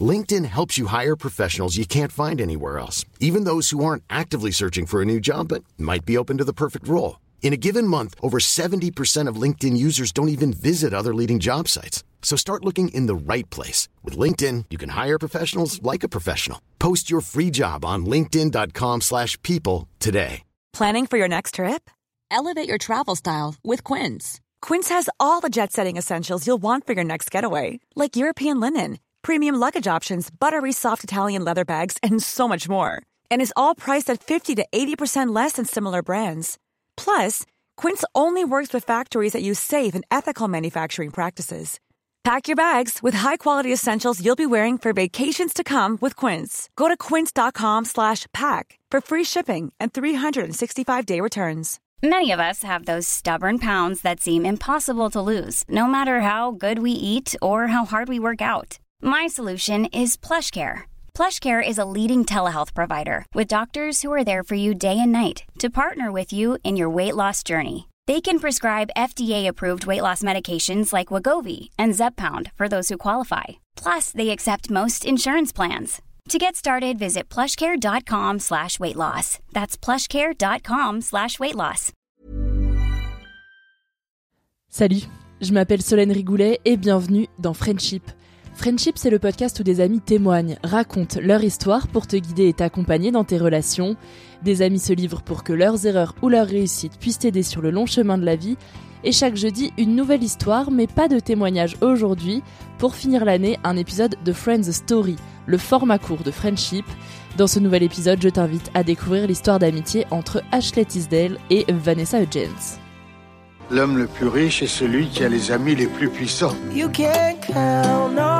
LinkedIn helps you hire professionals you can't find anywhere else, even those who aren't actively searching for a new job but might be open to the perfect role. In a given month, over 70% of LinkedIn users don't even visit other leading job sites. So start looking in the right place. With LinkedIn, you can hire professionals like a professional. Post your free job on linkedin.com slash people today. Planning for your next trip? Elevate your travel style with Quince. Quince has all the jet-setting essentials you'll want for your next getaway, like European linen, premium luggage options, buttery soft Italian leather bags, and so much more. And is all priced at 50 to 80% less than similar brands. Plus, Quince only works with factories that use safe and ethical manufacturing practices. Pack your bags with high-quality essentials you'll be wearing for vacations to come with Quince. Go to quince.com slash pack for free shipping and 365-day returns. Many of us have those stubborn pounds that seem impossible to lose, no matter how good we eat or how hard we work out. My solution is PlushCare. PlushCare is a leading telehealth provider with doctors who are there for you day and night to partner with you in your weight loss journey. They can prescribe FDA-approved weight loss medications like Wagovi and Zepbound for those who qualify. Plus, they accept most insurance plans. To get started, visit plushcare.com slash weight loss. That's plushcare.com slash weight loss. Salut, je m'appelle Solène Rigoulet et bienvenue dans Friendship. Friendship, c'est le podcast où des amis témoignent, racontent leur histoire pour te guider et t'accompagner dans tes relations. Des amis se livrent pour que leurs erreurs ou leurs réussites puissent t'aider sur le long chemin de la vie. Et chaque jeudi, une nouvelle histoire, mais pas de témoignage aujourd'hui. Pour finir l'année, un épisode de Friends Story, le format court de Friendship. Dans ce nouvel épisode, je t'invite à découvrir l'histoire d'amitié entre Ashley Tisdale et Vanessa Hudgens. L'homme le plus riche est celui qui a les amis les plus puissants. You can count on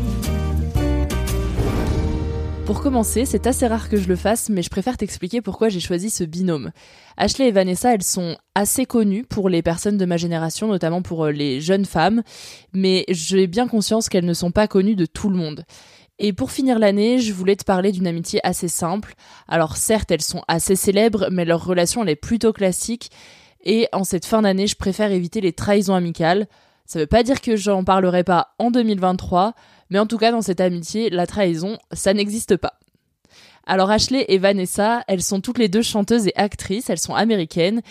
Pour commencer, c'est assez rare que je le fasse, mais je préfère t'expliquer pourquoi j'ai choisi ce binôme. Ashley et Vanessa, elles sont assez connues pour les personnes de ma génération, notamment pour euh, les jeunes femmes, mais j'ai bien conscience qu'elles ne sont pas connues de tout le monde. Et pour finir l'année, je voulais te parler d'une amitié assez simple. Alors certes, elles sont assez célèbres, mais leur relation elle est plutôt classique. Et en cette fin d'année, je préfère éviter les trahisons amicales. Ça veut pas dire que j'en parlerai pas en 2023, mais en tout cas dans cette amitié, la trahison, ça n'existe pas. Alors Ashley et Vanessa, elles sont toutes les deux chanteuses et actrices, elles sont américaines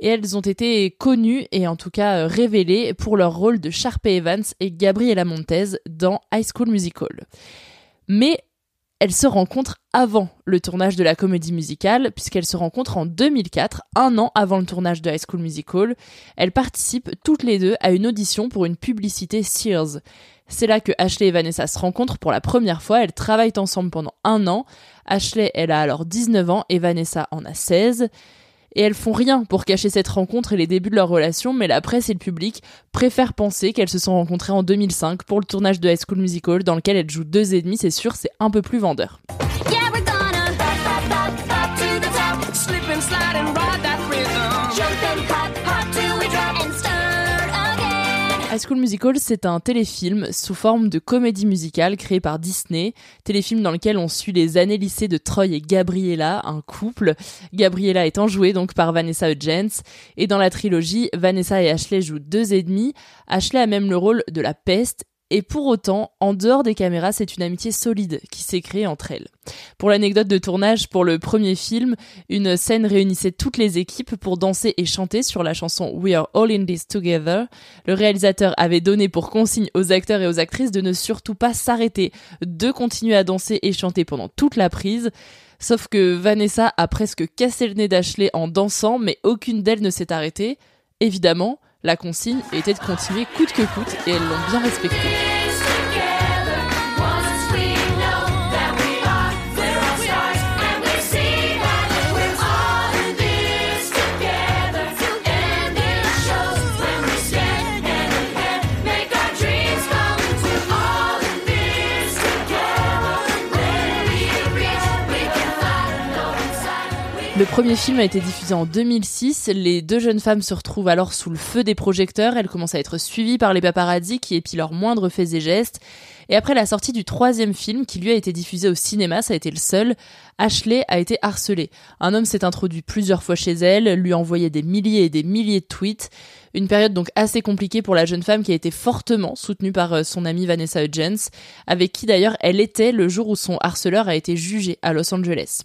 et elles ont été connues et en tout cas révélées pour leur rôle de Sharpay Evans et Gabriella Montez dans High School Musical. Mais elles se rencontrent avant le tournage de la comédie musicale, puisqu'elles se rencontrent en 2004, un an avant le tournage de High School Musical. Elles participent toutes les deux à une audition pour une publicité Sears. C'est là que Ashley et Vanessa se rencontrent pour la première fois. Elles travaillent ensemble pendant un an. Ashley, elle a alors 19 ans et Vanessa en a 16 et elles font rien pour cacher cette rencontre et les débuts de leur relation, mais la presse et le public préfèrent penser qu'elles se sont rencontrées en 2005 pour le tournage de High School Musical dans lequel elles jouent deux et demi, c'est sûr, c'est un peu plus vendeur. High School Musical, c'est un téléfilm sous forme de comédie musicale créé par Disney, téléfilm dans lequel on suit les années lycée de Troy et Gabriella, un couple, Gabriella étant jouée donc par Vanessa Hudgens, et dans la trilogie, Vanessa et Ashley jouent deux et demi, Ashley a même le rôle de la peste, et pour autant, en dehors des caméras, c'est une amitié solide qui s'est créée entre elles. Pour l'anecdote de tournage pour le premier film, une scène réunissait toutes les équipes pour danser et chanter sur la chanson We Are All in This Together. Le réalisateur avait donné pour consigne aux acteurs et aux actrices de ne surtout pas s'arrêter, de continuer à danser et chanter pendant toute la prise. Sauf que Vanessa a presque cassé le nez d'Ashley en dansant, mais aucune d'elles ne s'est arrêtée. Évidemment, la consigne était de continuer coûte que coûte et elles l'ont bien respecté. Le premier film a été diffusé en 2006. Les deux jeunes femmes se retrouvent alors sous le feu des projecteurs. Elles commencent à être suivies par les paparazzis qui épient leurs moindres faits et gestes. Et après la sortie du troisième film, qui lui a été diffusé au cinéma, ça a été le seul, Ashley a été harcelée. Un homme s'est introduit plusieurs fois chez elle, lui envoyait des milliers et des milliers de tweets. Une période donc assez compliquée pour la jeune femme qui a été fortement soutenue par euh, son amie Vanessa Hudgens, avec qui d'ailleurs elle était le jour où son harceleur a été jugé à Los Angeles.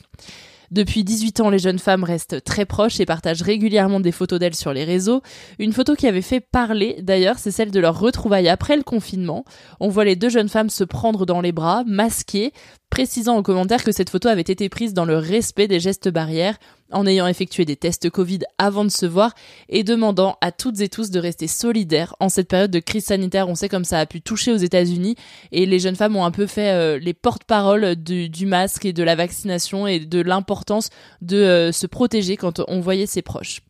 Depuis 18 ans, les jeunes femmes restent très proches et partagent régulièrement des photos d'elles sur les réseaux. Une photo qui avait fait parler, d'ailleurs, c'est celle de leur retrouvaille après le confinement. On voit les deux jeunes femmes se prendre dans les bras, masquées, précisant en commentaire que cette photo avait été prise dans le respect des gestes barrières, en ayant effectué des tests Covid avant de se voir et demandant à toutes et tous de rester solidaires en cette période de crise sanitaire. On sait comme ça a pu toucher aux États-Unis et les jeunes femmes ont un peu fait euh, les porte-paroles du, masque et de la vaccination et de l'importance de euh, se protéger quand on voyait ses proches.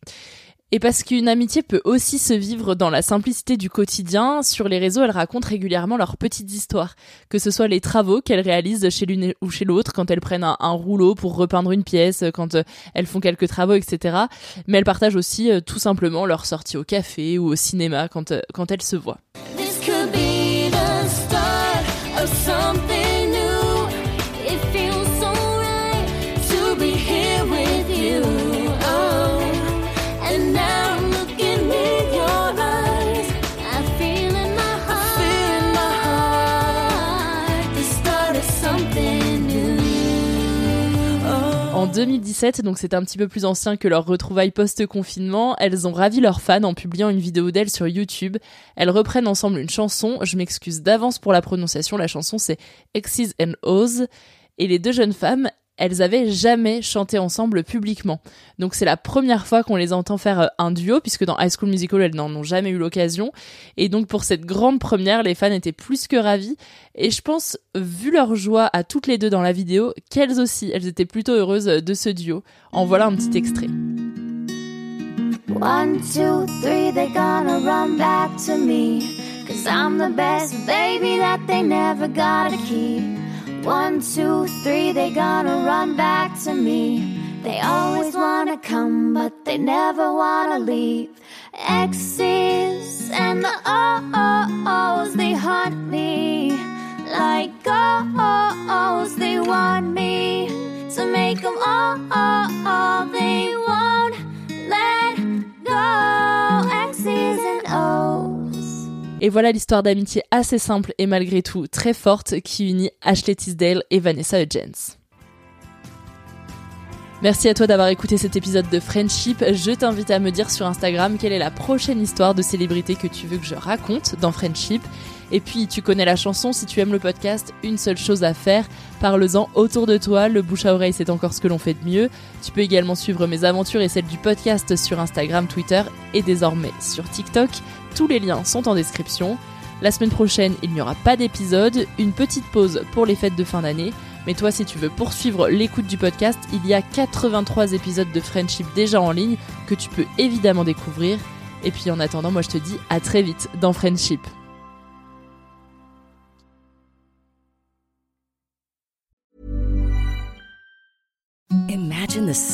Et parce qu'une amitié peut aussi se vivre dans la simplicité du quotidien, sur les réseaux, elles racontent régulièrement leurs petites histoires, que ce soit les travaux qu'elles réalisent chez l'une ou chez l'autre, quand elles prennent un, rouleau pour repeindre une pièce, quand euh, elles font quelques travaux, etc. Mais elles partagent aussi euh, tout simplement leur sortie au café ou au cinéma quand, euh, elles se voient. En 2017, donc c'est un petit peu plus ancien que leur retrouvaille post-confinement, elles ont ravi leurs fans en publiant une vidéo d'elles sur YouTube. Elles reprennent ensemble une chanson, je m'excuse d'avance pour la prononciation, la chanson c'est X's and O's. Et les deux jeunes femmes, elles avaient jamais chanté ensemble publiquement. Donc c'est la première fois qu'on les entend faire euh, un duo, puisque dans High School Musical, elles n'en ont jamais eu l'occasion. Et donc pour cette grande première, les fans étaient plus que ravis. Et je pense, vu leur joie à toutes les deux dans la vidéo, qu'elles aussi, elles étaient plutôt heureuses de ce duo. En voilà un petit extrait. One, two, three, they're gonna run back to me. Cause I'm the best baby that they never gotta keep. One, two, three, they gonna run back to me. They always wanna come, but they never wanna leave. X's and the O's, they haunt me. Like O's, they want me to make them all, all, all. They won't let go. X's and O's. Et voilà l'histoire d'amitié assez simple et malgré tout très forte qui unit Ashley Tisdale et Vanessa Hudgens. Merci à toi d'avoir écouté cet épisode de Friendship. Je t'invite à me dire sur Instagram quelle est la prochaine histoire de célébrité que tu veux que je raconte dans Friendship. Et puis, tu connais la chanson, si tu aimes le podcast, une seule chose à faire, parle-en autour de toi, le bouche à oreille c'est encore ce que l'on fait de mieux. Tu peux également suivre mes aventures et celles du podcast sur Instagram, Twitter et désormais sur TikTok. Tous les liens sont en description. La semaine prochaine, il n'y aura pas d'épisode, une petite pause pour les fêtes de fin d'année. Mais toi, si tu veux poursuivre l'écoute du podcast, il y a 83 épisodes de Friendship déjà en ligne que tu peux évidemment découvrir. Et puis en attendant, moi je te dis à très vite dans Friendship. Imagine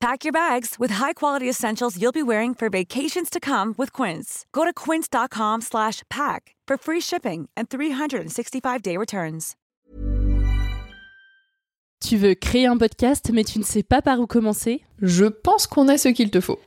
Pack your bags with high-quality essentials you'll be wearing for vacations to come with Quince. Go to quince.com/pack for free shipping and 365-day returns. Tu veux créer un podcast mais tu ne sais pas par où commencer? Je pense qu'on a ce qu'il te faut.